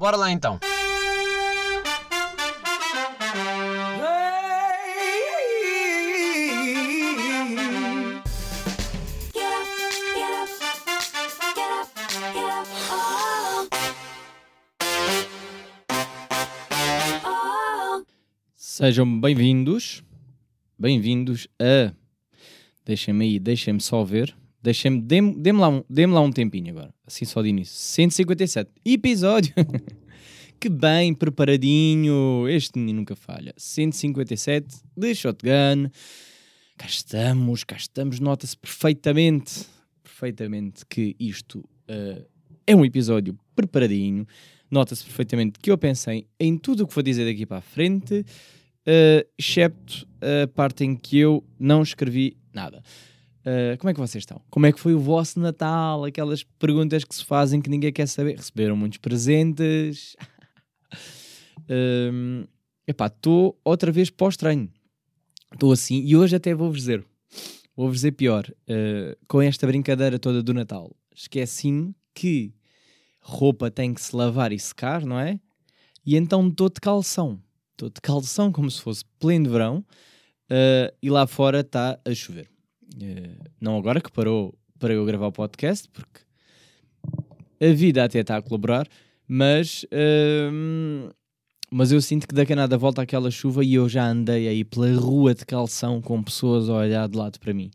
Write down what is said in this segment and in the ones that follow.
Bora lá então. Sejam bem-vindos, bem-vindos a. Deixem-me aí, deixem-me só ver. Deixem-me, dê-me dê lá, um, lá um tempinho agora, assim só de início. 157 episódio. que bem preparadinho. Este menino nunca falha. 157 de Shotgun. Cá estamos, cá estamos. Nota-se perfeitamente, perfeitamente que isto uh, é um episódio preparadinho. Nota-se perfeitamente que eu pensei em tudo o que vou dizer daqui para a frente, uh, excepto a parte em que eu não escrevi nada. Uh, como é que vocês estão? Como é que foi o vosso Natal? Aquelas perguntas que se fazem que ninguém quer saber. Receberam muitos presentes? um, epá, estou outra vez pós-treino. Estou assim e hoje até vou-vos dizer. Vou-vos dizer pior. Uh, com esta brincadeira toda do Natal, esqueci-me que roupa tem que se lavar e secar, não é? E então estou de calção. Estou de calção como se fosse pleno verão uh, e lá fora está a chover. Uh, não agora que parou para eu gravar o podcast, porque a vida até está a colaborar, mas, uh, mas eu sinto que daqui a nada volta aquela chuva e eu já andei aí pela rua de calção com pessoas a olhar de lado para mim.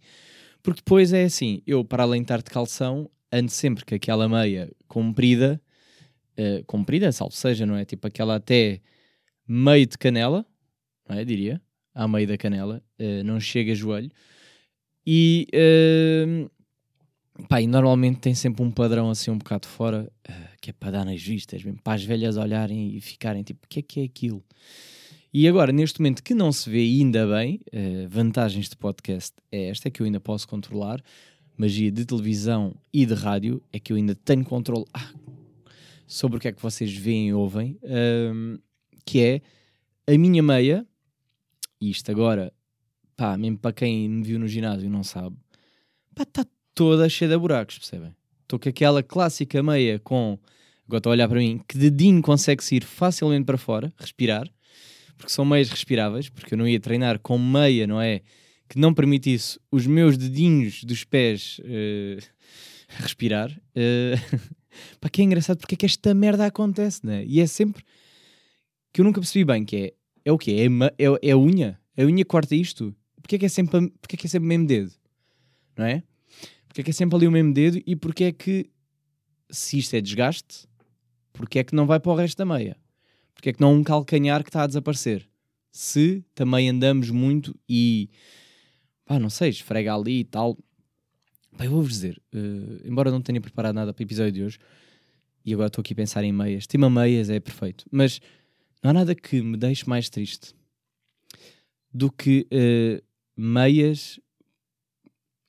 Porque depois é assim, eu para além de estar de calção, ando sempre com aquela meia comprida, uh, comprida, salvo seja, não é? Tipo aquela até meio de canela, não é? Diria, à meio da canela, uh, não chega a joelho. E, uh, pá, e normalmente tem sempre um padrão assim um bocado fora, uh, que é para dar nas vistas, mesmo para as velhas olharem e ficarem tipo, o que é que é aquilo? E agora, neste momento que não se vê ainda bem, uh, vantagens de podcast é esta, é que eu ainda posso controlar, magia de televisão e de rádio é que eu ainda tenho controle ah, sobre o que é que vocês veem e ouvem, um, que é a minha meia, e isto agora, pá, mesmo para quem me viu no ginásio e não sabe, pá, está toda cheia de buracos, percebem? Estou com aquela clássica meia com, agora estou a olhar para mim, que dedinho consegue ir facilmente para fora, respirar, porque são meias respiráveis, porque eu não ia treinar com meia, não é? que não permitisse os meus dedinhos dos pés uh, respirar. Uh, Pá, que é engraçado porque é que esta merda acontece, né? E é sempre que eu nunca percebi bem que é, é o quê? É, é, é a unha? A unha corta isto? Porquê é que é sempre, porquê é que é sempre o mesmo dedo? Não é? Porquê é que é sempre ali o mesmo dedo e porquê é que se isto é desgaste, porquê é que não vai para o resto da meia? Porquê é que não há um calcanhar que está a desaparecer? Se também andamos muito e pá, não sei, esfrega ali e tal. Pá, eu vou-vos dizer, uh, embora não tenha preparado nada para o episódio de hoje, e agora estou aqui a pensar em meias, tema meias é perfeito, mas não há nada que me deixe mais triste do que uh, meias.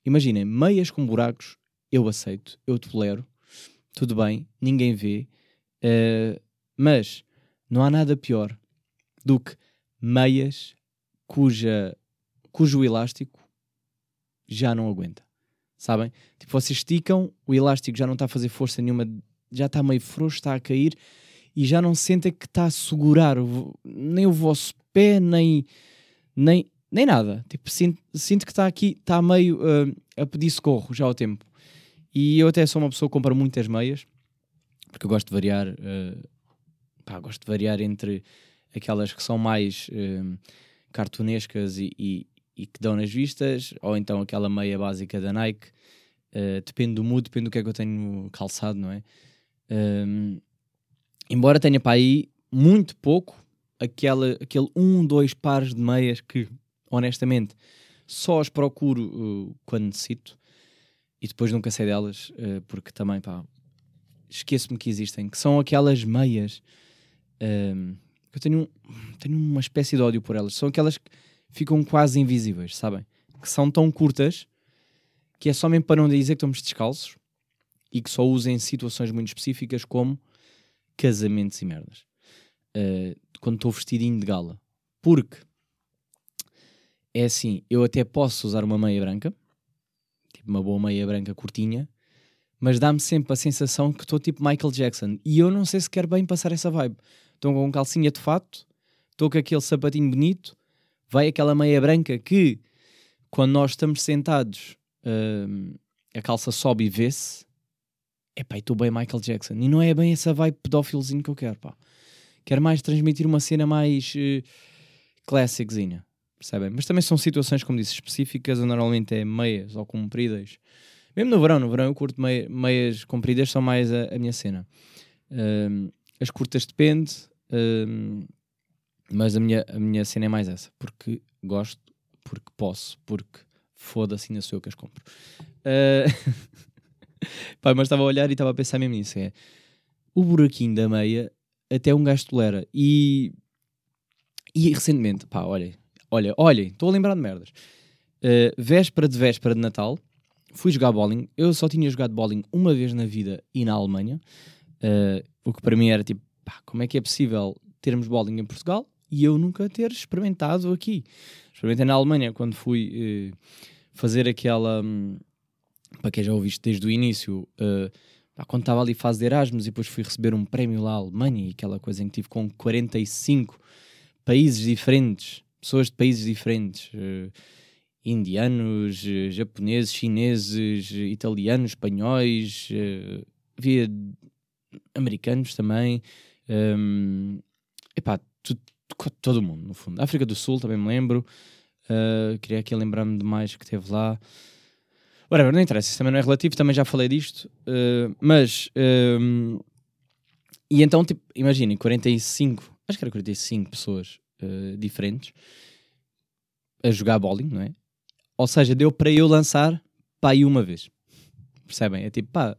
Imaginem, meias com buracos, eu aceito, eu tolero, tudo bem, ninguém vê, uh, mas não há nada pior do que meias cuja, cujo elástico já não aguenta. Sabem? Tipo, vocês esticam, o elástico já não está a fazer força nenhuma, já está meio frouxo, está a cair e já não sentem que está a segurar nem o vosso pé, nem, nem, nem nada. Tipo, sinto, sinto que está aqui, está meio uh, a pedir socorro já ao tempo. E eu até sou uma pessoa que compra muitas meias, porque eu gosto de variar, uh, pá, gosto de variar entre aquelas que são mais uh, cartunescas e, e, e que dão nas vistas, ou então aquela meia básica da Nike. Depende do mood, depende do que é que eu tenho calçado, não é? Um, embora tenha para aí muito pouco aquela, aquele um, dois pares de meias que, honestamente, só as procuro uh, quando necessito e depois nunca sei delas, uh, porque também, pá, esqueço-me que existem, que são aquelas meias. Um, eu tenho, tenho uma espécie de ódio por elas. São aquelas que ficam quase invisíveis, sabem? Que são tão curtas que é só mesmo para não dizer que estamos descalços e que só usem em situações muito específicas como casamentos e merdas. Uh, quando estou vestidinho de gala. Porque é assim, eu até posso usar uma meia branca, tipo uma boa meia branca curtinha, mas dá-me sempre a sensação que estou tipo Michael Jackson. E eu não sei se quero bem passar essa vibe. Estou com calcinha de fato, estou com aquele sapatinho bonito, vai aquela meia branca que, quando nós estamos sentados, hum, a calça sobe e vê-se. Epá, estou bem Michael Jackson. E não é bem essa vibe pedófilozinho que eu quero, pá. Quero mais transmitir uma cena mais uh, classiczinha, percebem? Mas também são situações, como disse, específicas, normalmente é meias ou compridas. Mesmo no verão, no verão eu curto meia, meias compridas, são mais a, a minha cena. Um, as curtas depende, um, mas a minha, a minha cena é mais essa, porque gosto, porque posso, porque foda-se, ainda sou eu que as compro. Uh... Pá, mas estava a olhar e estava a pensar mesmo nisso. É, o buraquinho da meia até um gajo tolera. E, e recentemente, pá, olhem, olha, olhem, estou a lembrar de merdas. Uh, véspera de véspera de Natal, fui jogar bowling. Eu só tinha jogado bowling uma vez na vida e na Alemanha. Uh, o que para mim era tipo, pá, como é que é possível termos bowling em Portugal e eu nunca ter experimentado aqui? Experimentei na Alemanha quando fui uh, fazer aquela. Um, para quem já ouviste desde o início, uh, quando estava ali fase de Erasmus e depois fui receber um prémio lá à Alemanha e aquela coisa em que tive com 45 países diferentes, pessoas de países diferentes, uh, indianos, uh, japoneses, chineses, italianos, espanhóis, uh, havia americanos também, um, epá, tu, todo mundo no fundo. África do Sul também me lembro, queria aqui lembrar-me de mais que teve lá. Whatever, não interessa, isso também não é relativo, também já falei disto, uh, mas. Uh, e então, tipo, imaginem, 45, acho que era 45 pessoas uh, diferentes a jogar bowling, não é? Ou seja, deu para eu lançar pá aí uma vez. Percebem? É tipo, pá,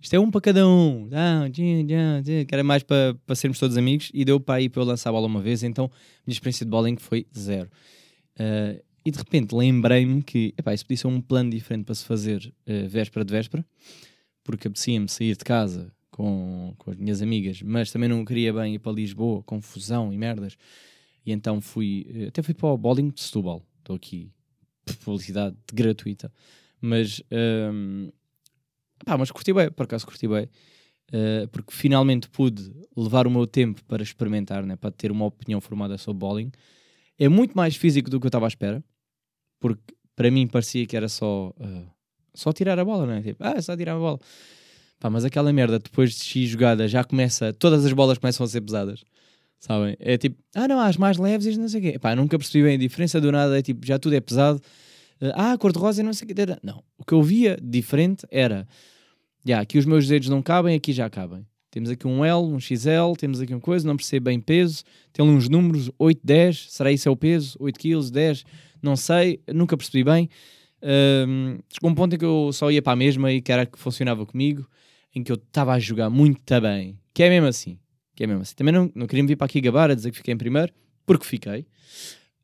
isto é um para cada um, que era mais para, para sermos todos amigos, e deu para aí para eu lançar a bola uma vez, então a minha experiência de bowling foi zero. Uh, e de repente lembrei-me que epá, isso podia ser um plano diferente para se fazer uh, véspera de véspera, porque apetecia-me sair de casa com, com as minhas amigas, mas também não queria bem ir para Lisboa, confusão e merdas. E então fui, uh, até fui para o bowling de Setúbal. Estou aqui, publicidade gratuita. Mas, um, pá, mas curti bem, por acaso curti bem. Uh, porque finalmente pude levar o meu tempo para experimentar, né, para ter uma opinião formada sobre bowling. É muito mais físico do que eu estava à espera porque para mim parecia que era só, uh, só tirar a bola, não é? Tipo, ah, só tirar a bola. Pá, mas aquela merda, depois de X jogada, já começa, todas as bolas começam a ser pesadas. Sabem? É tipo, ah não, as mais leves e não sei o quê. Pá, nunca percebi bem a diferença do nada, é tipo, já tudo é pesado. Ah, cor-de-rosa e não sei o quê. Não, o que eu via diferente era, já, yeah, aqui os meus dedos não cabem, aqui já cabem. Temos aqui um L, um XL, temos aqui uma coisa, não percebo bem peso. Tem ali uns números, 8, 10, será isso é o peso? 8 kg, 10, não sei, nunca percebi bem. Um, chegou um ponto em que eu só ia para a mesma e que era que funcionava comigo, em que eu estava a jogar muito bem, que é mesmo assim. Que é mesmo assim. Também não, não queria me vir para aqui gabar a dizer que fiquei em primeiro, porque fiquei.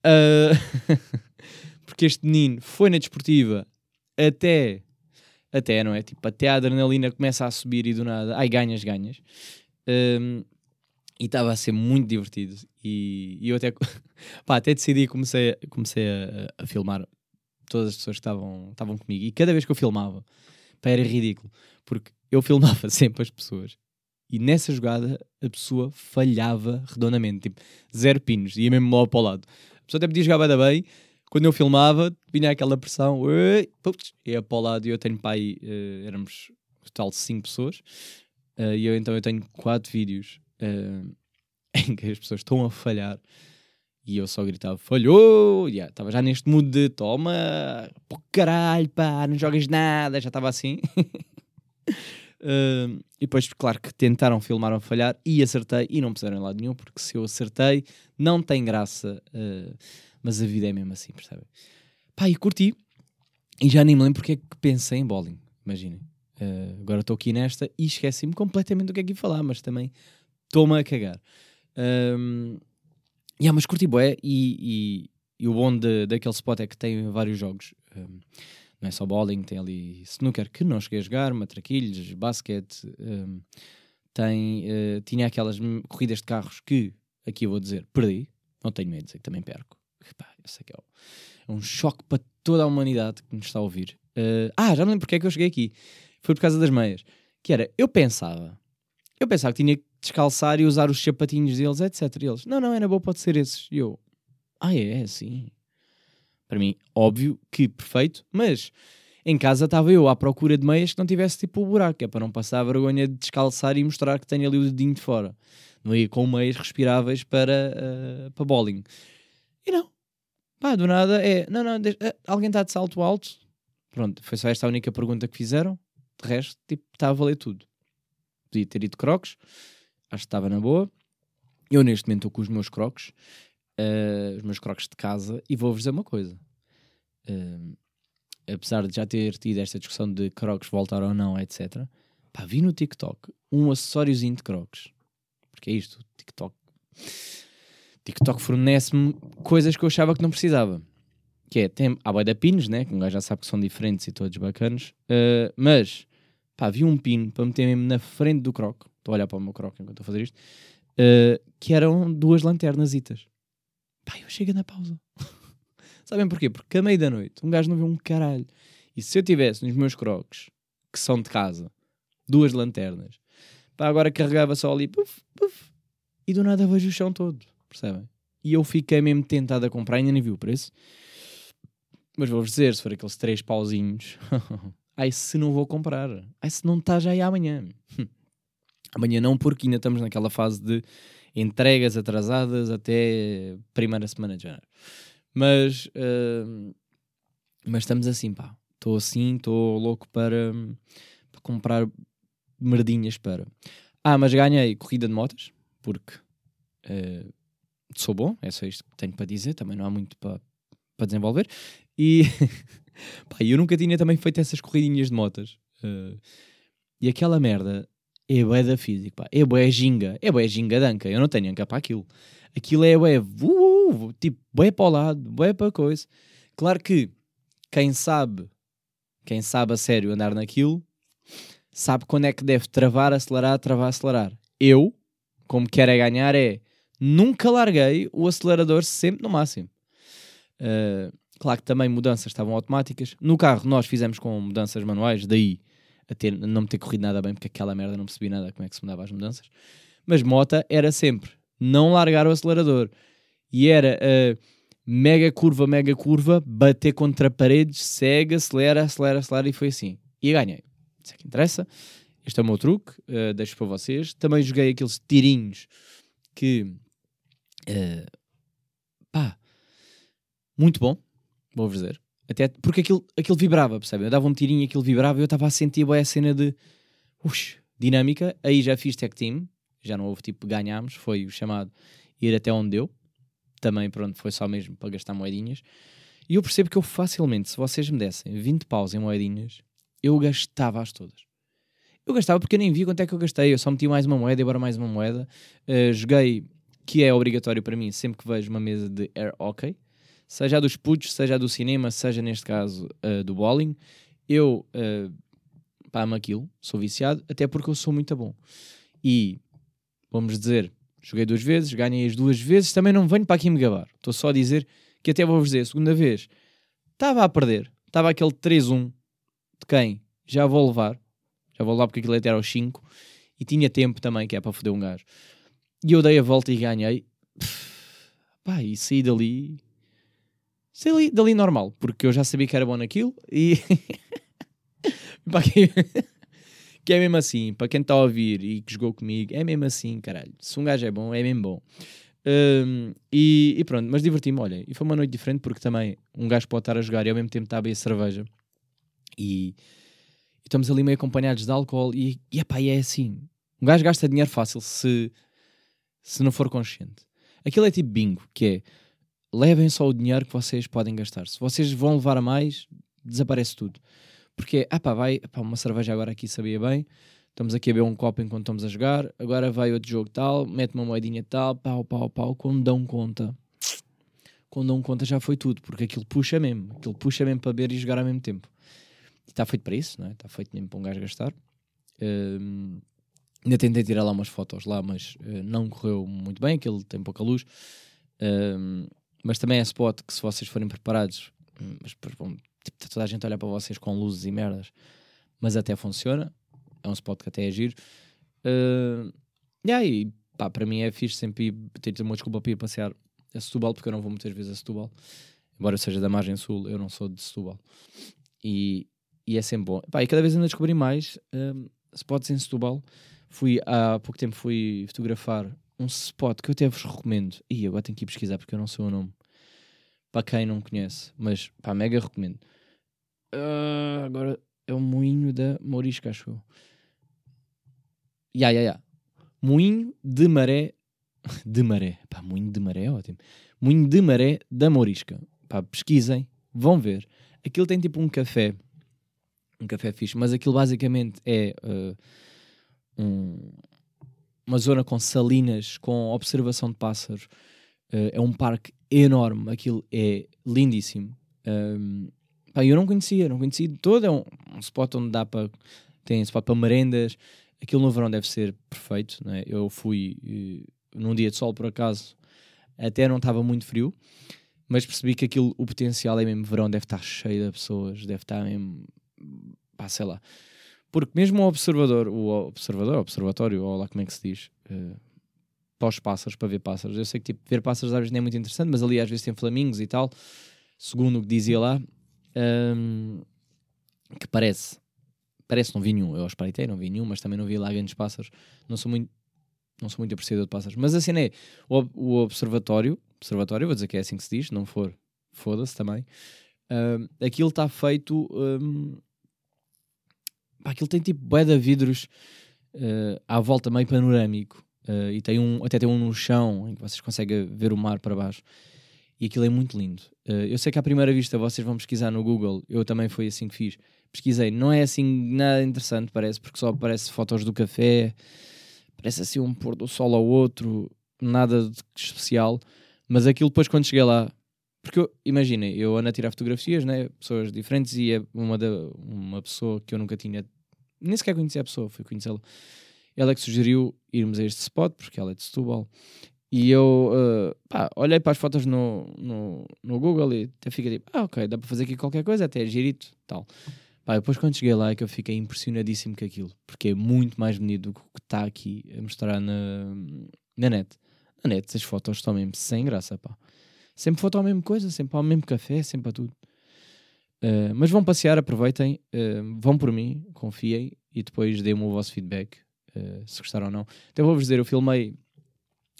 Uh, porque este menino foi na desportiva até até, não é? Tipo, até a adrenalina começa a subir e do nada, ai, ganhas, ganhas. Um, e estava a ser muito divertido. E, e eu até, pá, até decidi, comecei, comecei a, a, filmar todas as pessoas que estavam, estavam comigo. E cada vez que eu filmava, pá, era ridículo, porque eu filmava sempre as pessoas. E nessa jogada a pessoa falhava redondamente, tipo, zero pinos, ia mesmo logo para o lado. A pessoa até podia jogar bem, quando eu filmava, vinha aquela pressão, ia para o lado. E eu tenho pai, uh, éramos total de 5 pessoas, uh, e eu então eu tenho 4 vídeos uh, em que as pessoas estão a falhar. E eu só gritava, falhou! Estava yeah, já neste mood de toma, pô caralho, pá, não jogas nada, já estava assim. Uh, e depois, claro que tentaram filmar a falhar e acertei e não puseram em lado nenhum, porque se eu acertei, não tem graça. Uh, mas a vida é mesmo assim, percebem? Pá, e curti. E já nem me lembro porque é que pensei em bowling, imaginem. Uh, agora estou aqui nesta e esqueci-me completamente do que é que ia falar, mas também estou-me a cagar. Um, yeah, mas curti bué e, e, e, o bom de, daquele spot é que tem vários jogos. Não é só bowling, tem ali snooker que não cheguei a jogar, matraquilhos, basquete. Um, tem, uh, tinha aquelas corridas de carros que, aqui eu vou dizer, perdi. Não tenho medo de dizer que também perco pá, eu sei que é, é um choque para toda a humanidade que nos está a ouvir. Uh, ah, já me lembro porque é que eu cheguei aqui. foi por causa das meias. Que era, eu pensava, eu pensava que tinha que descalçar e usar os sapatinhos deles, etc. E eles, não, não, era bom, pode ser esses. E eu, ah, é, é sim. Para mim, óbvio que perfeito, mas em casa estava eu à procura de meias que não tivesse tipo o buraco, é para não passar a vergonha de descalçar e mostrar que tenho ali o dedinho de fora. Não ia com meias respiráveis para, uh, para bowling. E não. Pá, do nada é, não, não, deixa, uh, alguém está de salto alto? Pronto, foi só esta a única pergunta que fizeram. De resto, tipo, está a valer tudo. Podia ter ido crocs, acho que estava na boa. Eu neste momento estou com os meus crocs, uh, os meus crocs de casa, e vou-vos dizer uma coisa. Uh, apesar de já ter tido esta discussão de crocs voltar ou não, etc. Pá, vi no TikTok um acessóriozinho de crocs. Porque é isto, TikTok. TikTok fornece-me coisas que eu achava que não precisava. Que é, tem a boia da pins, né? Que um gajo já sabe que são diferentes e todos bacanos. Uh, mas, pá, vi um pino para meter mesmo na frente do croc. Estou a olhar para o meu croc enquanto estou a fazer isto. Uh, que eram duas lanternasitas. Pá, eu chego na pausa. Sabem porquê? Porque a meio da noite um gajo não vê um caralho. E se eu tivesse nos meus crocs, que são de casa, duas lanternas, pá, agora carregava só ali, puf, puf, e do nada vejo o chão todo, percebem? E eu fiquei mesmo tentado a comprar, ainda nem vi o preço. Mas vou-vos dizer, se for aqueles três pauzinhos, ai se não vou comprar, ai se não está já aí amanhã. amanhã não, porque ainda estamos naquela fase de entregas atrasadas até primeira semana de janeiro. Mas, uh, mas estamos assim, pá. Estou assim, estou louco para, para comprar merdinhas para. Ah, mas ganhei corrida de motas, porque uh, sou bom, é só isto que tenho para dizer, também não há muito para, para desenvolver. E pá, eu nunca tinha também feito essas corridinhas de motas. Uh, e aquela merda é bué da física, pá. É bué ginga, é bué ginga danca. Eu não tenho anca para aquilo. Aquilo é bué, uh, tipo, bué para o lado, bué para coisa. Claro que quem sabe, quem sabe a sério andar naquilo, sabe quando é que deve travar, acelerar, travar, acelerar. Eu, como quero é ganhar, é nunca larguei o acelerador sempre no máximo. Uh, claro que também mudanças estavam automáticas. No carro nós fizemos com mudanças manuais, daí a ter, não me ter corrido nada bem, porque aquela merda não percebi nada como é que se mudava as mudanças. Mas mota era sempre não largar o acelerador. E era uh, mega curva, mega curva, bater contra paredes, segue, acelera, acelera, acelera, e foi assim. E ganhei. Isso é que interessa. Este é o meu truque, uh, deixo para vocês. Também joguei aqueles tirinhos que. Uh, pá, muito bom, vou-vos dizer. Até porque aquilo, aquilo vibrava, percebem? Eu dava um tirinho e aquilo vibrava e eu estava a sentir a cena de ux, dinâmica. Aí já fiz tech team, já não houve tipo ganhámos, foi o chamado ir até onde deu. Também, pronto, foi só mesmo para gastar moedinhas. E eu percebo que eu facilmente, se vocês me dessem 20 paus em moedinhas, eu gastava-as todas. Eu gastava porque eu nem vi quanto é que eu gastei. Eu só meti mais uma moeda e agora mais uma moeda. Uh, joguei, que é obrigatório para mim, sempre que vejo uma mesa de air hockey, seja a dos putos, seja a do cinema, seja neste caso uh, do bowling. Eu uh, pá, amo aquilo, sou viciado, até porque eu sou muito bom. E vamos dizer, joguei duas vezes, ganhei as duas vezes, também não venho para aqui me gabar. Estou só a dizer que até vou-vos dizer, a segunda vez, estava a perder, estava aquele 3-1 de quem? Já vou levar, já vou levar porque aquilo até era aos 5 e tinha tempo também, que é para foder um gajo. E eu dei a volta e ganhei. pá, e saí dali. Saí dali, normal, porque eu já sabia que era bom naquilo e. pá, que que é mesmo assim, para quem está a ouvir e que jogou comigo, é mesmo assim, caralho. Se um gajo é bom, é mesmo bom. Um, e, e, pronto, mas diverti-me, olha, e foi uma noite diferente porque também um gajo pode estar a jogar e ao mesmo tempo está a beber cerveja e, e, estamos ali meio acompanhados de álcool e, e epá, é assim, um gajo gasta dinheiro fácil se, se não for consciente. Aquilo é tipo bingo, que é levem só o dinheiro que vocês podem gastar. Se vocês vão levar a mais, desaparece tudo. Porque, ah pá, vai, uma cerveja agora aqui sabia bem, estamos aqui a beber um copo enquanto estamos a jogar, agora vai outro jogo tal, mete uma moedinha tal, pau, pau, pau, quando dão conta. Quando dão conta já foi tudo, porque aquilo puxa mesmo, aquilo puxa mesmo para beber e jogar ao mesmo tempo. E está feito para isso, não é? Está feito mesmo para um gajo gastar. Um, ainda tentei tirar lá umas fotos lá, mas uh, não correu muito bem, aquilo tem pouca luz. Um, mas também é spot que se vocês forem preparados, hum, mas bom, tipo, está toda a gente a olhar para vocês com luzes e merdas, mas até funciona. É um spot que até é giro. Uh, e aí, pá, para mim é fixe sempre ir, ter uma desculpa para ir passear a Setúbal, porque eu não vou muitas vezes a Setúbal. Embora eu seja da margem sul, eu não sou de Setúbal. E, e é sempre bom. Pá, e cada vez ando a descobrir mais um, spots em Setúbal. Fui, há pouco tempo fui fotografar um spot que eu até vos recomendo. E agora tenho que ir pesquisar porque eu não sei o nome. Para quem não conhece, mas pá, mega recomendo. Uh, agora é o Moinho da Mourisca, acho eu. Ya, ya, ya. Moinho de Maré. De Maré. Pá, Moinho de Maré é ótimo. Moinho de Maré da Mourisca. Pá, pesquisem, vão ver. Aquilo tem tipo um café. Um café fixe, mas aquilo basicamente é uh, um, uma zona com salinas, com observação de pássaros. Uh, é um parque enorme, aquilo é lindíssimo. Um, pá, eu não conhecia, não conhecia de todo. É um, um spot onde dá para. Tem spot para merendas. Aquilo no verão deve ser perfeito. Né? Eu fui uh, num dia de sol, por acaso, até não estava muito frio, mas percebi que aquilo, o potencial é mesmo verão, deve estar cheio de pessoas, deve estar mesmo. pá, sei lá. Porque mesmo o observador, o observador, observatório, ou lá como é que se diz, uh, para os pássaros, para ver pássaros. Eu sei que tipo, ver pássaros às vezes não é muito interessante, mas ali às vezes tem flamingos e tal, segundo o que dizia lá, um, que parece, parece não vi nenhum. Eu espreitei, não vi nenhum, mas também não vi lá grandes pássaros. Não sou muito, não sou muito apreciador de pássaros. Mas assim é, o, o observatório, observatório, vou dizer que é assim que se diz, não for, foda-se também. Um, aquilo está feito. Um, pá, aquilo tem tipo bué de vidros uh, à volta, meio panorâmico. Uh, e tem um, até tem um no chão em que vocês conseguem ver o mar para baixo. E aquilo é muito lindo. Uh, eu sei que à primeira vista vocês vão pesquisar no Google, eu também foi assim que fiz. Pesquisei, não é assim nada interessante, parece, porque só aparece fotos do café, parece assim um pôr do sol ao outro, nada de especial. Mas aquilo depois, quando cheguei lá, porque imaginem, eu ando a tirar fotografias, né? pessoas diferentes, e é uma, da, uma pessoa que eu nunca tinha, nem sequer conhecia a pessoa, fui conhecê-la ela é que sugeriu irmos a este spot, porque ela é de Setúbal. E eu uh, pá, olhei para as fotos no, no, no, Google e até fiquei tipo, ah, ok, dá para fazer aqui qualquer coisa, até é girito, tal. Pá, depois quando cheguei lá é que eu fiquei impressionadíssimo com aquilo, porque é muito mais bonito do que o que está aqui a mostrar na, na net. Na net, as fotos estão mesmo sem graça, pá. Sempre foto a mesma coisa, sempre ao mesmo café, sempre a tudo. Uh, mas vão passear, aproveitem, uh, vão por mim, confiem e depois deem-me o vosso feedback uh, se gostaram ou não. Então vou-vos dizer, eu filmei,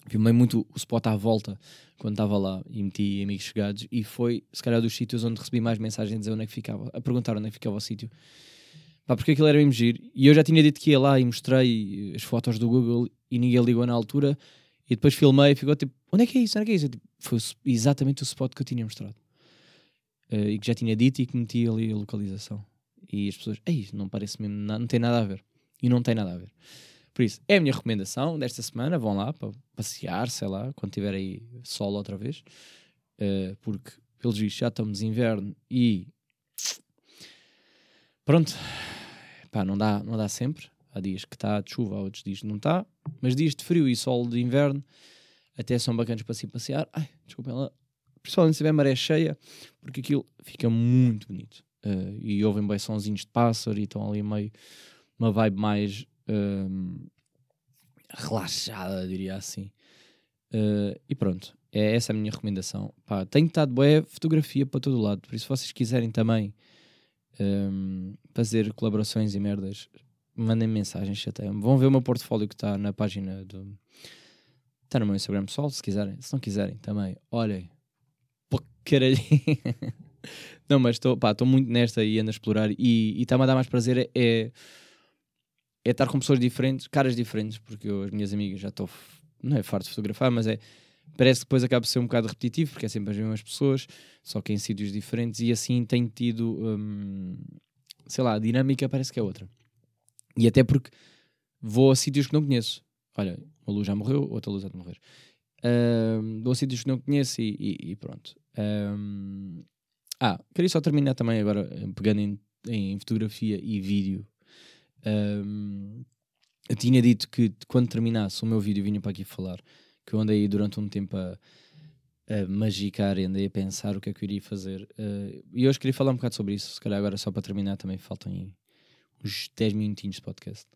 filmei muito o spot à volta quando estava lá e meti amigos chegados e foi, se calhar, dos sítios onde recebi mais mensagens a dizer onde é que ficava, a perguntar onde é que ficava o sítio. Pá, porque aquilo era mesmo giro. E eu já tinha dito que ia lá e mostrei as fotos do Google e ninguém ligou na altura. E depois filmei e ficou tipo, onde é que é isso? Onde é que é isso? Tipo, foi exatamente o spot que eu tinha mostrado. Uh, e que já tinha dito e que meti ali a localização. E as pessoas, ei, não parece mesmo, não tem nada a ver. E não tem nada a ver. Por isso, é a minha recomendação desta semana. Vão lá para passear, sei lá, quando tiver aí sol outra vez. Uh, porque, pelos vistos, já estamos em inverno e. Pronto. Pá, não dá, não dá sempre. Há dias que está de chuva, outros dias não está. Mas dias de frio e sol de inverno até são bacanas para se passear. Ai, desculpem lá. Principalmente se tiver maré cheia, porque aquilo fica muito bonito. Uh, e ouvem bem sonzinhos de pássaro e estão ali meio uma vibe mais um, relaxada, diria assim. Uh, e pronto, é essa a minha recomendação. Pá, tenho estado boa fotografia para todo lado, por isso, se vocês quiserem também um, fazer colaborações e merdas, mandem mensagens, chateiam Vão ver o meu portfólio que está na página do. Está no meu Instagram pessoal, se quiserem. Se não quiserem, também, olhem. Pô, caralho. não, mas estou muito nesta e ando a explorar. E está-me a dar mais prazer é, é é estar com pessoas diferentes, caras diferentes, porque eu, as minhas amigas já estou, não é farto de fotografar, mas é, parece que depois acaba por ser um bocado repetitivo, porque é sempre as mesmas pessoas, só que em sítios diferentes, e assim tenho tido, hum, sei lá, a dinâmica parece que é outra. E até porque vou a sítios que não conheço. Olha, uma luz já morreu, outra luz já de morrer. Um, vou a sítios que não conheço e, e, e pronto. Um, ah, queria só terminar também agora, pegando em, em fotografia e vídeo um, eu tinha dito que quando terminasse o meu vídeo vinha para aqui falar, que eu andei durante um tempo a, a magicar e andei a pensar o que é que eu iria fazer. Uh, e hoje queria falar um bocado sobre isso, se calhar agora só para terminar também faltam uns 10 minutinhos de podcast.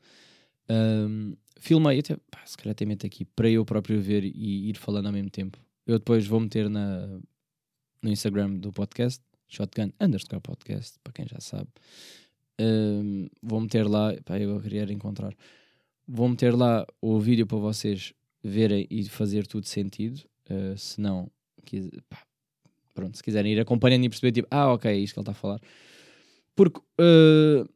Um, filmei até, pá, se calhar até aqui, para eu próprio ver e ir falando ao mesmo tempo. Eu depois vou meter na, no Instagram do podcast, shotgun underscore podcast, para quem já sabe. Um, vou meter lá, pá, eu queria encontrar. Vou meter lá o vídeo para vocês verem e fazer tudo sentido. Uh, se não, pá, pronto, se quiserem ir acompanhando e perceber, tipo, ah, ok, é isto que ele está a falar. Porque uh,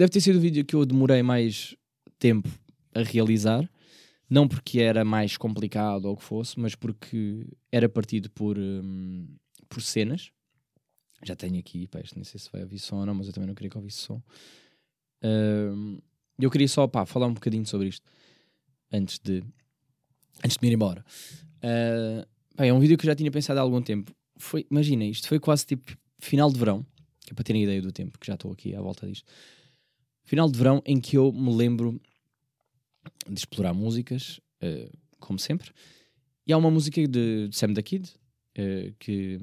deve ter sido o vídeo que eu demorei mais tempo a realizar. Não porque era mais complicado ou o que fosse, mas porque era partido por, um, por cenas. Já tenho aqui, pá, nem sei se vai ouvir som ou não, mas eu também não queria que ouvisse som. Uh, eu queria só pá, falar um bocadinho sobre isto antes de, antes de me ir embora. Uh, pá, é um vídeo que eu já tinha pensado há algum tempo. Foi, imagina, isto foi quase tipo final de verão, que é para terem ideia do tempo, que já estou aqui à volta disto. Final de verão em que eu me lembro de explorar músicas, uh, como sempre. E há uma música de, de Sam da Kid uh, que,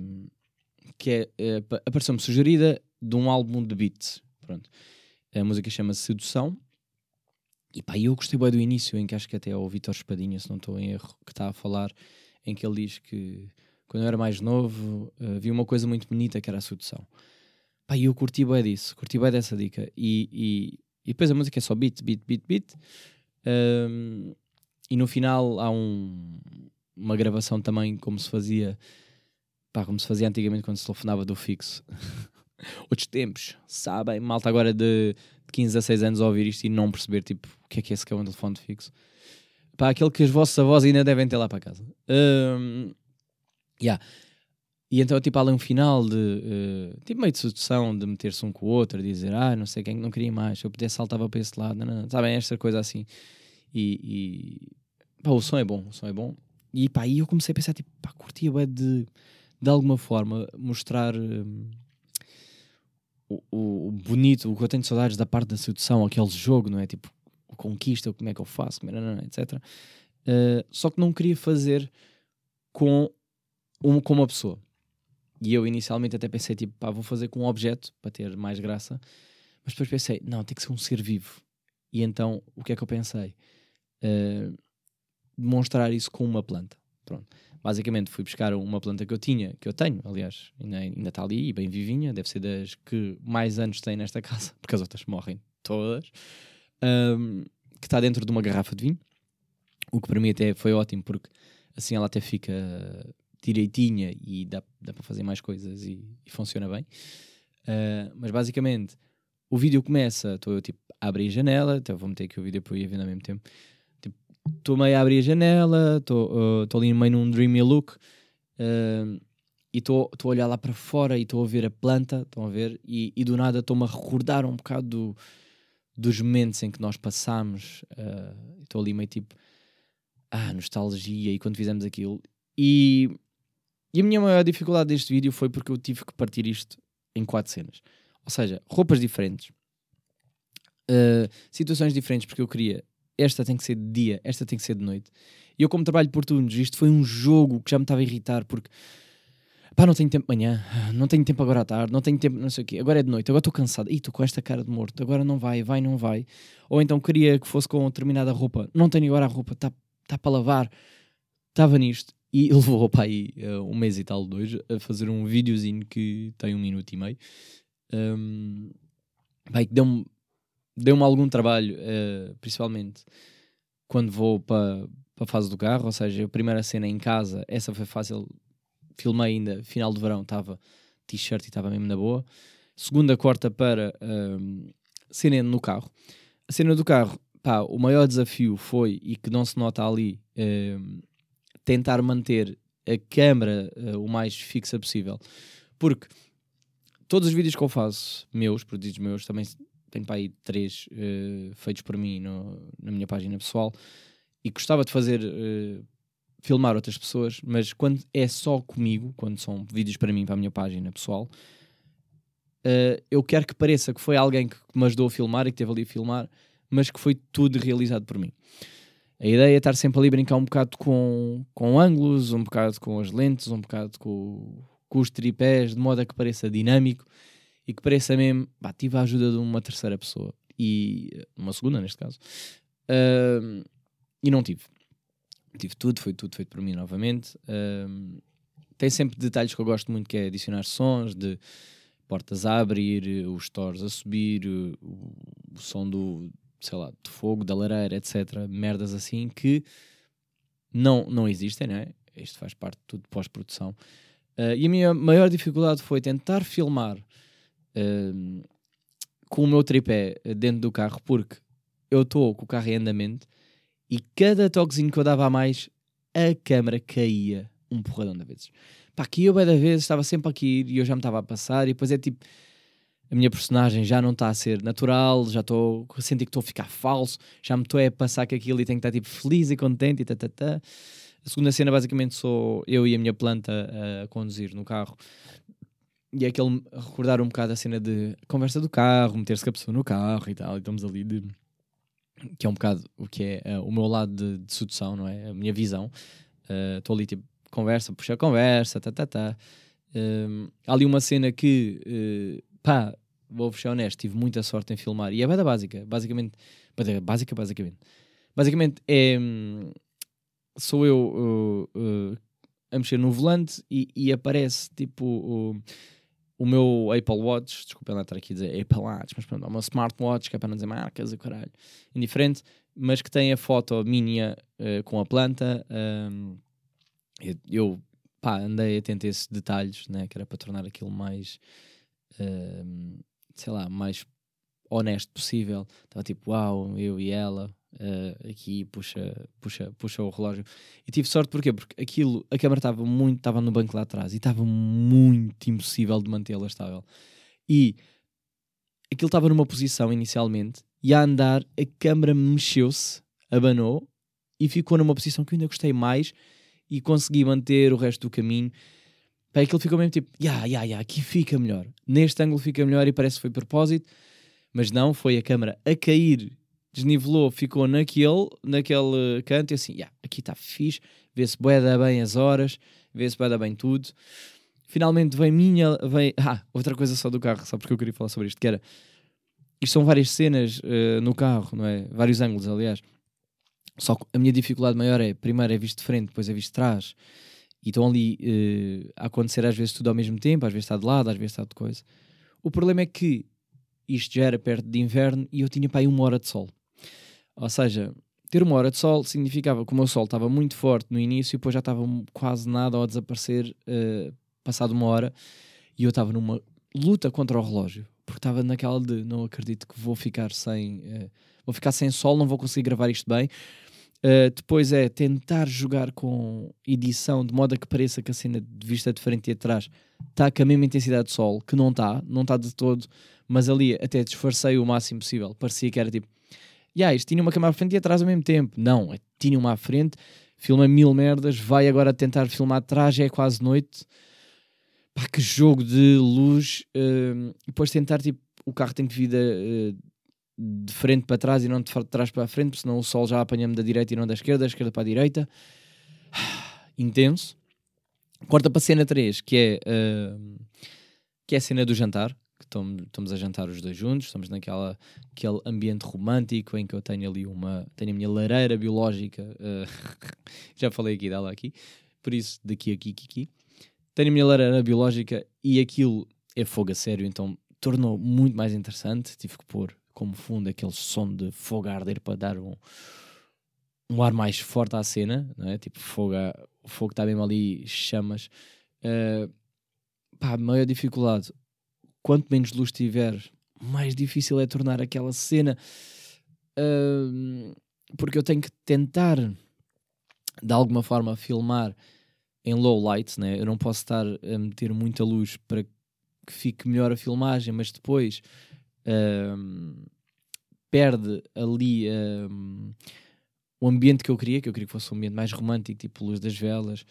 que é, uh, apareceu-me sugerida de um álbum de beats. Pronto. A música chama-se Sedução. E pá, eu gostei bem do início, em que acho que até é o Vitor Espadinha, se não estou em erro, que está a falar, em que ele diz que quando eu era mais novo uh, vi uma coisa muito bonita que era a sedução. Pá, eu curti bem disso, curti bem dessa dica. E, e, e depois a música é só beat, beat, beat, beat. Um, e no final há um, uma gravação também como se fazia pá, como se fazia antigamente quando se telefonava do fixo. Outros tempos, sabem? Malta agora de, de 15 a 6 anos a ouvir isto e não perceber tipo o que é que é esse que é um telefone de fixo. Pá, aquele que as vossas avós ainda devem ter lá para casa. Um, yeah. E então, tipo, há ali um final de uh, tipo meio de sedução, de meter-se um com o outro, dizer, ah, não sei quem não queria mais, se eu pudesse saltava para esse lado, não, não, não. sabem, esta coisa assim. E, e pá, o som é bom, o som é bom. E pá, aí eu comecei a pensar, tipo, pá, curtia bem de, de alguma forma mostrar um, o, o, bonito, o que eu tenho saudades da parte da sedução, aquele jogo, não é? Tipo, conquista, como é que eu faço, como não, não, etc. Uh, só que não queria fazer com, um, com uma pessoa. E eu inicialmente até pensei, tipo, pá, vou fazer com um objeto para ter mais graça. Mas depois pensei, não, tem que ser um ser vivo. E então, o que é que eu pensei? Uh, demonstrar isso com uma planta. Pronto. Basicamente, fui buscar uma planta que eu tinha, que eu tenho, aliás, ainda, ainda está ali, bem vivinha, deve ser das que mais anos tem nesta casa, porque as outras morrem todas, um, que está dentro de uma garrafa de vinho, o que para mim até foi ótimo, porque assim ela até fica direitinha e dá, dá para fazer mais coisas e, e funciona bem. Uh, mas basicamente, o vídeo começa, estou eu tipo a abrir a janela, então vou meter aqui o vídeo para eu ir vendo ao mesmo tempo. Estou tipo, meio a abrir a janela, estou uh, ali meio num dreamy look uh, e estou a olhar lá para fora e estou a ver a planta, estão a ver, e, e do nada estou-me a recordar um bocado do, dos momentos em que nós passámos. Estou ali meio tipo, ah, nostalgia e quando fizemos aquilo. E e a minha maior dificuldade deste vídeo foi porque eu tive que partir isto em quatro cenas. Ou seja, roupas diferentes, uh, situações diferentes, porque eu queria esta tem que ser de dia, esta tem que ser de noite. E eu, como trabalho por turnos, isto foi um jogo que já me estava a irritar porque pá, não tenho tempo amanhã, não tenho tempo agora à tarde, não tenho tempo, não sei o quê, agora é de noite, agora estou cansado, e estou com esta cara de morto, agora não vai, vai, não vai. Ou então queria que fosse com determinada roupa, não tenho agora a roupa, está tá para lavar, estava nisto. E levou aí uh, um mês e tal, dois, a fazer um videozinho que tem um minuto e meio. Um, que deu-me deu algum trabalho, uh, principalmente quando vou para a fase do carro, ou seja, a primeira cena em casa, essa foi fácil, filmei ainda, final de verão, estava t-shirt e estava mesmo na boa. Segunda, quarta para um, cena no carro. A cena do carro, pá, o maior desafio foi, e que não se nota ali, um, tentar manter a câmera uh, o mais fixa possível. Porque todos os vídeos que eu faço, meus, produzidos meus, também tenho para aí três uh, feitos por mim no, na minha página pessoal, e gostava de fazer, uh, filmar outras pessoas, mas quando é só comigo, quando são vídeos para mim, para a minha página pessoal, eu quero que pareça que foi alguém que me ajudou a filmar e que esteve ali a filmar, mas que foi tudo realizado por mim. A ideia é estar sempre ali a brincar um bocado com, com ângulos, um bocado com as lentes, um bocado com, com os tripés, de modo a que pareça dinâmico e que pareça mesmo, pá, tive a ajuda de uma terceira pessoa e uma segunda neste caso uh, e não tive. Tive tudo, foi tudo feito por mim novamente. Uh, tem sempre detalhes que eu gosto muito, que é adicionar sons, de portas a abrir, os stores a subir, o, o som do, sei lá, do fogo, da lareira, etc. Merdas assim que não, não existem, né? Isto faz parte de tudo de pós-produção. Uh, e a minha maior dificuldade foi tentar filmar uh, com o meu tripé dentro do carro, porque eu estou com o carro em andamento e cada toquezinho que eu dava a mais, a câmera caía um porradão de vezes. Pá, aqui eu, bem da vez, estava sempre aqui e eu já me estava a passar, e depois é tipo, a minha personagem já não está a ser natural, já estou a sentir que estou a ficar falso, já me estou a passar que aquilo e tenho que estar tipo feliz e contente e tá, tá, tá. A segunda cena, basicamente, sou eu e a minha planta a conduzir no carro. E é aquele recordar um bocado a cena de conversa do carro, meter-se com a pessoa no carro e tal, e estamos ali de. que é um bocado o que é uh, o meu lado de, de, sedução, não é? A minha visão. Eh, estou uh, ali tipo conversa, puxa a conversa, tá, tá, tá. Uh, há ali uma cena que, uh, pá, vou ser honesto, tive muita sorte em filmar. E é bada básica, basicamente, básica, basicamente. Basicamente é, sou eu uh, a mexer no volante e, e aparece tipo o, o meu Apple Watch, desculpem lá estar aqui a dizer Apple Watch, mas pronto, é uma smartwatch que é para não dizer marcas e caralho, indiferente, mas que tem a foto minha uh, com a planta. Um, eu, eu pá, andei atento a esses detalhes, né, que era para tornar aquilo mais, uh, sei lá, mais honesto possível. Estava tipo, uau, eu e ela, uh, aqui puxa, puxa, puxa o relógio. E tive sorte porquê? Porque aquilo, a câmera estava muito, estava no banco lá atrás e estava muito impossível de mantê-la estável. E aquilo estava numa posição inicialmente e a andar a câmera mexeu-se, abanou e ficou numa posição que eu ainda gostei mais e consegui manter o resto do caminho. Pá, aquilo ficou mesmo tipo, ya, ya, ya, aqui fica melhor. Neste ângulo fica melhor e parece que foi propósito, mas não, foi a câmera a cair, desnivelou, ficou naquele, naquele canto e assim, ya, aqui está fixe, vê-se boeda bem as horas, vê-se boeda bem tudo. Finalmente vem minha, vem, ah, outra coisa só do carro, só porque eu queria falar sobre isto, que era, isto são várias cenas uh, no carro, não é? Vários ângulos, aliás. Só que a minha dificuldade maior é, primeiro é visto de frente, depois é visto de trás. E estão ali uh, a acontecer às vezes tudo ao mesmo tempo, às vezes está de lado, às vezes está de coisa. O problema é que isto já era perto de inverno e eu tinha para aí uma hora de sol. Ou seja, ter uma hora de sol significava que o meu sol estava muito forte no início e depois já estava quase nada ao desaparecer, uh, passado uma hora, e eu estava numa luta contra o relógio, porque estava naquela de não acredito que vou ficar sem, uh, vou ficar sem sol, não vou conseguir gravar isto bem. Uh, depois é tentar jogar com edição de modo a que pareça que a cena de vista de frente e atrás está com a mesma intensidade de sol, que não está, não está de todo, mas ali até disfarcei o máximo possível. Parecia que era tipo, yeah, isto tinha uma câmera à frente e atrás ao mesmo tempo. Não, é, tinha uma à frente, filma mil merdas, vai agora tentar filmar atrás, já é quase noite. Pá, que jogo de luz. Uh, depois tentar, tipo, o carro tem que vir uh, de frente para trás e não de trás para a frente, porque senão o sol já apanha-me da direita e não da esquerda, da esquerda para a direita. Intenso. Corta para a cena 3, que é, uh, que é a cena do jantar, que estamos a jantar os dois juntos, estamos naquela aquele ambiente romântico em que eu tenho ali uma, tenho a minha lareira biológica, uh, já falei aqui dela aqui, por isso daqui aqui, aqui, aqui. Tenho a minha lareira biológica e aquilo é fogo a sério, então tornou muito mais interessante, tive que pôr como fundo aquele som de fogo a arder para dar um, um ar mais forte à cena, não é? Tipo, fogo, a, o fogo está mesmo ali, chamas. Uh, pá, maior dificuldade, quanto menos luz tiver, mais difícil é tornar aquela cena. Uh, porque eu tenho que tentar, de alguma forma, filmar em low light, né? eu não posso estar a meter muita luz para que fique melhor a filmagem, mas depois perde ali o ambiente que eu queria, que eu queria que fosse um ambiente mais romântico, tipo luz das velas.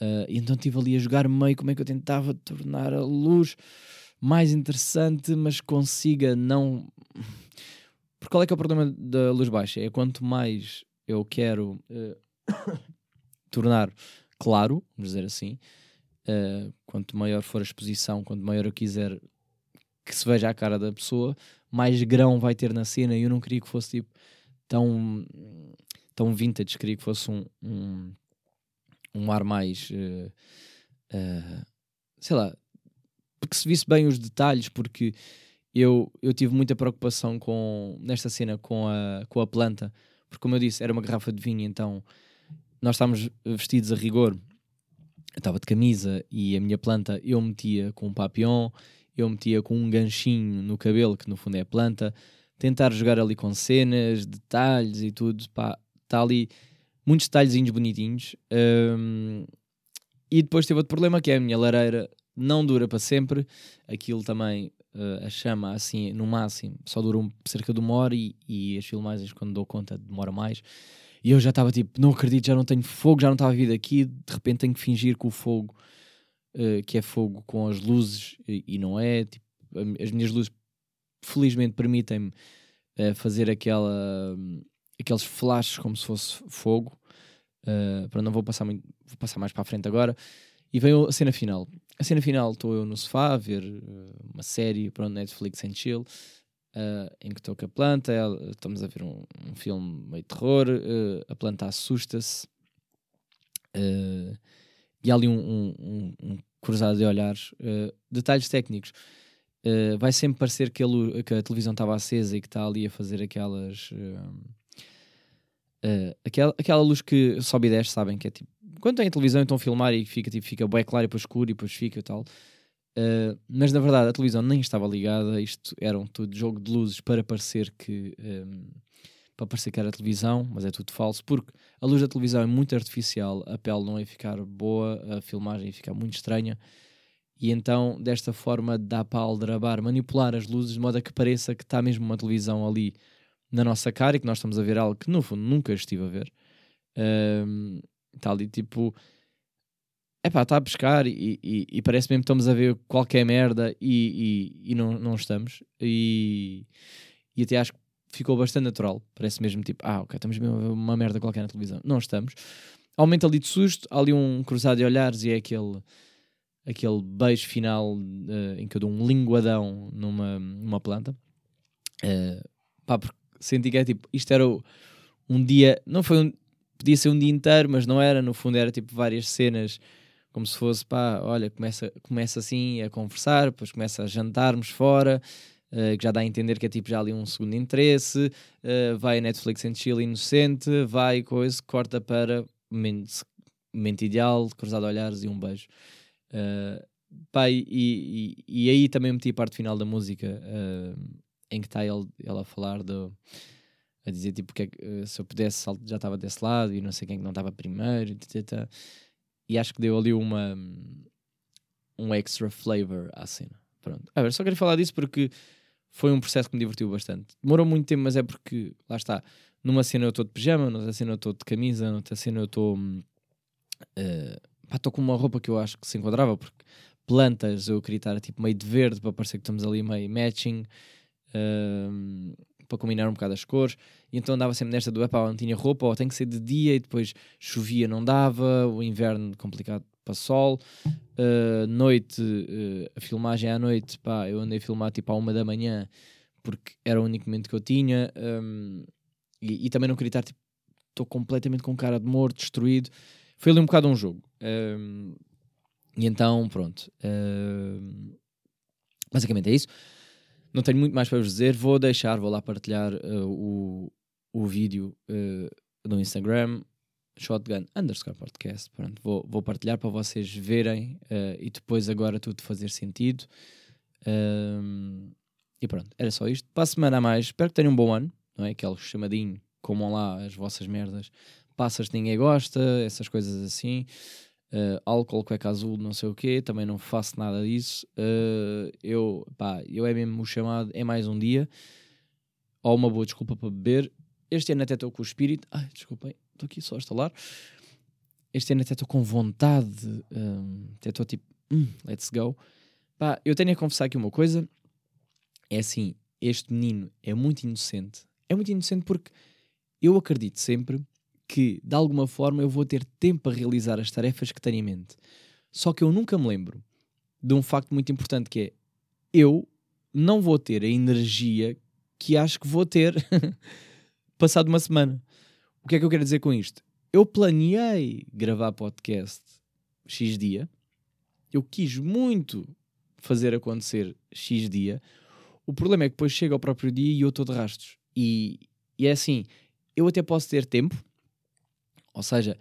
Uh, e então estive ali a jogar meio como é que eu tentava tornar a luz mais interessante, mas consiga não. Porque qual é que é o problema da luz baixa? É quanto mais eu quero uh, tornar claro, vamos dizer assim, uh, quanto maior for a exposição, quanto maior eu quiser que se veja a cara da pessoa, mais grão vai ter na cena. E eu não queria que fosse tipo tão, tão vintage, queria que fosse um, um, um ar mais. Uh, uh, sei lá, que se visse bem os detalhes, porque eu, eu tive muita preocupação com, nesta cena com a, com a planta, porque como eu disse, era uma garrafa de vinho, então nós estávamos vestidos a rigor. Eu estava de camisa e a minha planta eu metia com um papillon, eu metia com um ganchinho no cabelo, que no fundo é planta, tentar jogar ali com cenas, detalhes e tudo, pá, está ali muitos detalhezinhos bonitinhos. Um, e depois teve outro problema que é a minha lareira não dura para sempre, aquilo também uh, a chama assim no máximo só dura um, cerca de uma hora e, e as filmagens quando dou conta demora mais e eu já estava tipo, não acredito, já não tenho fogo, já não estava a vir daqui, de repente tenho que fingir que o fogo, uh, que é fogo com as luzes, e, e, não é. Tipo, as minhas luzes, felizmente, permitem-me uh, fazer aquela, um, aqueles flashes como se fosse fogo. Uh, para não vou passar muito, vou passar mais para a frente agora. E vem a cena final. A cena final estou eu no sofá a ver uma série para o Netflix and chill uh, em que estou com a planta, ela, estamos a ver um, um filme meio terror, uh, a planta assusta-se uh, e há ali um, um, um cruzado de olhares. detalhes técnicos. vai sempre parecer que a, que a televisão estava acesa e que está ali a fazer aquelas. aquela, aquela luz que sobe e desce, sabem? Que é tipo. Quando tem a televisão e estão a filmar e fica, tipo, fica bem claro e depois escuro e depois fica e tal. Uh, mas na verdade a televisão nem estava ligada, isto era um tudo jogo de luzes para parecer que um, para parecer que era televisão, mas é tudo falso, porque a luz da televisão é muito artificial, a pele não ia ficar boa, a filmagem ia ficar muito estranha, e então desta forma dá para aldrabar, manipular as luzes de modo a que pareça que está mesmo uma televisão ali na nossa cara e que nós estamos a ver algo que no fundo nunca estive a ver. Um, está ali tipo é pá, está a pescar e, e, e, parece mesmo que estamos a ver qualquer merda e, e, e não, não estamos. E, e até acho que ficou bastante natural. Parece mesmo tipo, ah, ok, estamos mesmo a ver uma merda qualquer na televisão. Não estamos. Aumenta ali de susto, há ali um cruzado de olhares e é aquele, aquele beijo final uh, em que eu dou um linguadão numa, numa planta. Uh, pá, porque senti que é tipo, isto era um dia, não foi um, podia ser um dia inteiro, mas não era, no fundo era tipo várias cenas como se fosse, pá, olha, começa, começa assim a conversar, depois começa a jantarmos fora, uh, que já dá a entender que é tipo já ali um segundo interesse, uh, vai a Netflix and chill inocente, vai coisa, corta para momento ideal, cruzado olhares e um beijo. Uh, pá, e, e, e, aí também meti a parte final da música, em que está ele, ele a falar do a dizer tipo que é, se eu pudesse já estava desse lado e não sei quem que não estava primeiro, etc e acho que deu ali uma um extra flavor à cena. Pronto. Ah, só queria falar disso porque foi um processo que me divertiu bastante. Demorou muito tempo, mas é porque, lá está, numa cena eu estou de pijama, noutra cena eu estou de camisa, noutra cena eu estou. Uh, estou com uma roupa que eu acho que se enquadrava, porque plantas eu queria estar tipo meio de verde para parecer que estamos ali meio matching. Uh, para combinar um bocado as cores, e então andava sempre nesta do epá, não tinha roupa, ou tem que ser de dia, e depois chovia, não dava, o inverno complicado para sol, uh, noite, uh, a filmagem à noite, pá, eu andei a filmar tipo à uma da manhã, porque era o único momento que eu tinha, um, e, e, também não queria estar, tipo, estou completamente com cara de morto, destruído, foi ali um bocado um jogo. Um, e então, pronto. Basicamente é isso. Não tenho muito mais para vos dizer. Vou deixar, vou lá partilhar uh, o, o vídeo uh, no Instagram, shotgun underscore podcast. Pronto, vou, vou partilhar para vocês verem uh, e depois agora tudo fazer sentido. Um, e pronto, era só isto. Para a semana a mais, espero que tenham um bom ano, não é? Aquele chamadinho, comam lá as vossas merdas, passas que ninguém gosta, essas coisas assim uh, álcool, cueca azul, não sei o quê, também não faço nada disso. Uh, eu, pá, eu é mesmo o chamado, é mais um dia, ou uma boa desculpa para beber. Este ano até estou com o espírito, ai, desculpem, estou aqui só a estalar. Este ano até estou com vontade, um, até estou tipo, hum, let's go. Pá, eu tenho a confessar aqui uma coisa, é assim, este menino é muito inocente. É muito inocente porque eu acredito sempre que, de alguma forma, eu vou ter tempo para realizar as tarefas que tenho em mente. Só que eu nunca me lembro de um facto muito importante que é eu não vou ter a energia que acho que vou ter passado uma semana. O que é que eu quero dizer com isto? Eu planeei gravar podcast X dia, eu quis muito fazer acontecer X dia. O problema é que depois chega ao próprio dia e eu estou de rastros. E, e é assim, eu até posso ter tempo, ou seja,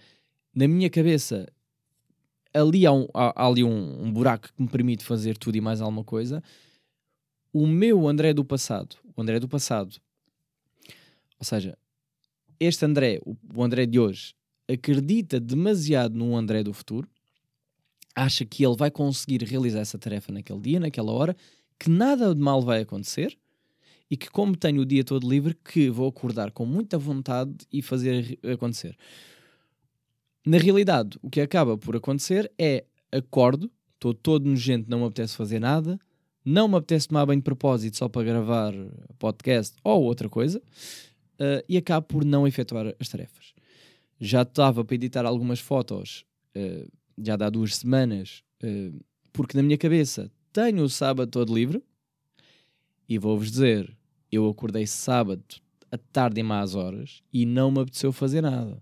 na minha cabeça ali há, um, há, há ali um, um, buraco que me permite fazer tudo e mais alguma coisa. O meu André do passado, o André do passado, ou seja, este André, o, André de hoje, acredita demasiado no André do futuro, acha que ele vai conseguir realizar essa tarefa naquele dia, naquela hora, que nada de mal vai acontecer e que, como tenho o dia todo livre, que vou acordar com muita vontade e fazer acontecer. Na realidade, o que acaba por acontecer é acordo, estou todo nojento, não me apetece fazer nada, não me apetece tomar banho de propósito só para gravar podcast ou outra coisa, uh, e acabo por não efetuar as tarefas. Já estava para editar algumas fotos, uh, já dá duas semanas, uh, porque na minha cabeça tenho o sábado todo livre, e vou-vos dizer, eu acordei sábado à tarde e más horas e não me apeteceu fazer nada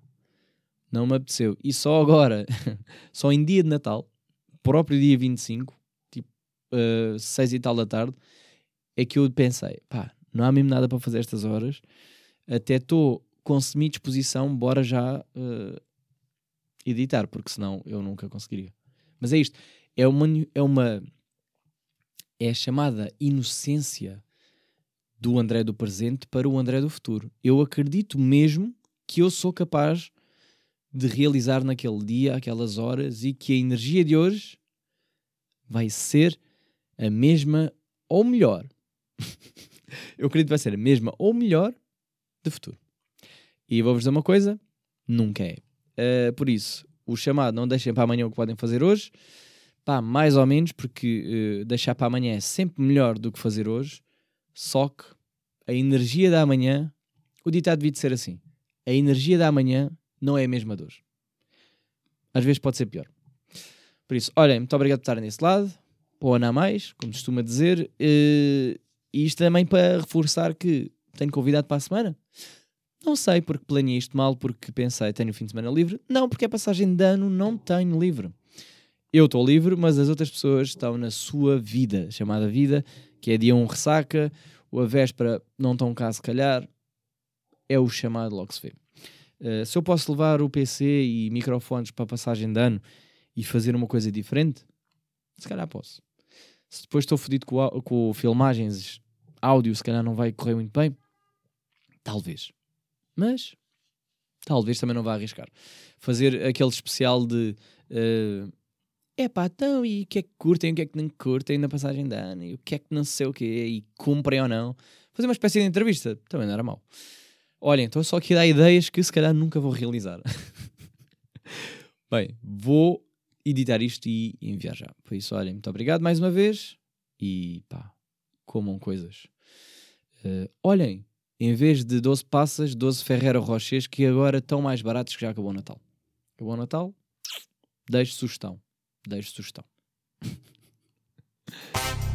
não me apeteceu. E só agora, só em dia de Natal, próprio dia 25, tipo uh, eh, 6 e tal da tarde, é que eu pensei, pá, não há mesmo nada para fazer estas horas, até estou com semi-disposição, bora já uh, editar, porque senão eu nunca conseguiria. Mas é isto, é uma, é uma, é a chamada inocência do André do presente para o André do futuro. Eu acredito mesmo que eu sou capaz de realizar naquele dia, aquelas horas, e que a energia de hoje vai ser a mesma ou melhor. Eu acredito que vai ser a mesma ou melhor de futuro. E vou-vos dizer uma coisa: nunca é. Uh, por isso, o chamado não deixem para amanhã o que podem fazer hoje. Pá, mais ou menos, porque uh, deixar para amanhã é sempre melhor do que fazer hoje. Só que a energia da amanhã, o ditado devia de ser assim: a energia da amanhã não é a mesma dor. Às vezes pode ser pior. Por isso, olhem, muito obrigado por estarem nesse lado. Ou a mais, como costuma dizer. Eh, e isto também para reforçar que tenho convidado para a semana. Não sei porque planeei isto mal, porque pensei tenho o fim de semana livre. Não, porque é passagem de ano, não tenho livre. Eu estou livre, mas as outras pessoas estão na sua vida, chamada vida, que é dia 1 ressaca, ou a véspera não estão cá se calhar. É o chamado logo se vê. Uh, se eu posso levar o PC e microfones para a passagem de ano e fazer uma coisa diferente, se calhar posso. Se depois estou fodido com, com filmagens, áudio, se calhar não vai correr muito bem, talvez. Mas talvez também não vá arriscar. Fazer aquele especial de uh, epá, então e o que é que curtem, o que é que não curtem na passagem de ano, e o que é que não sei o quê, e cumprem ou não. Fazer uma espécie de entrevista, também não era mau. Olhem, estou só aqui a dar ideias que se calhar nunca vou realizar. Bem, vou editar isto e enviar já. Por isso, olhem, muito obrigado mais uma vez e pá, comam coisas. Uh, olhem, em vez de 12 passas, 12 Ferreira Rochers, que agora estão mais baratos que já acabou o Natal. Acabou o Natal? Deixe sugestão. Deixe sugestão.